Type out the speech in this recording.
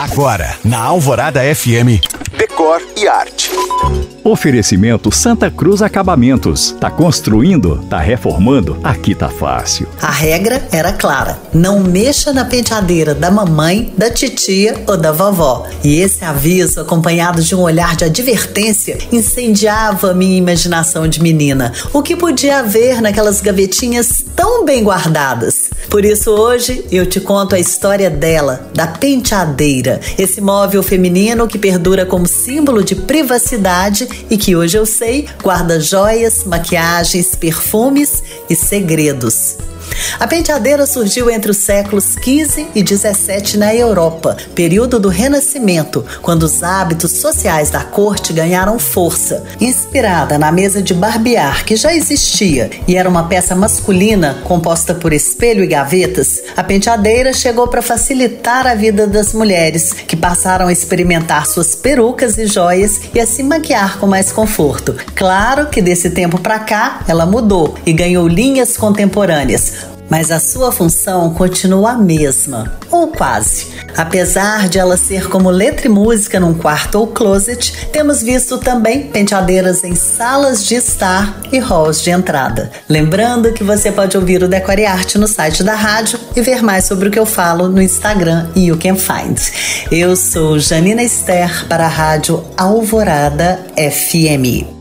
Agora, na Alvorada FM, Decor e Arte. Oferecimento Santa Cruz Acabamentos. Tá construindo? Tá reformando? Aqui tá fácil. A regra era clara: não mexa na penteadeira da mamãe, da titia ou da vovó. E esse aviso, acompanhado de um olhar de advertência, incendiava minha imaginação de menina. O que podia haver naquelas gavetinhas tão bem guardadas? Por isso, hoje eu te conto a história dela, da penteadeira, esse móvel feminino que perdura como símbolo de privacidade e que hoje eu sei guarda joias, maquiagens, perfumes e segredos. A penteadeira surgiu entre os séculos XV e XVII na Europa, período do Renascimento, quando os hábitos sociais da corte ganharam força. Inspirada na mesa de barbear que já existia e era uma peça masculina composta por espelho e gavetas, a penteadeira chegou para facilitar a vida das mulheres, que passaram a experimentar suas perucas e joias e a se maquiar com mais conforto. Claro que desse tempo para cá ela mudou e ganhou linhas contemporâneas, mas a sua função continua a mesma, ou quase. Apesar de ela ser como letra e música num quarto ou closet, temos visto também penteadeiras em salas de estar e halls de entrada. Lembrando que você pode ouvir o Decore Arte no site da rádio e ver mais sobre o que eu falo no Instagram e You Can Find. Eu sou Janina Esther para a rádio Alvorada FM.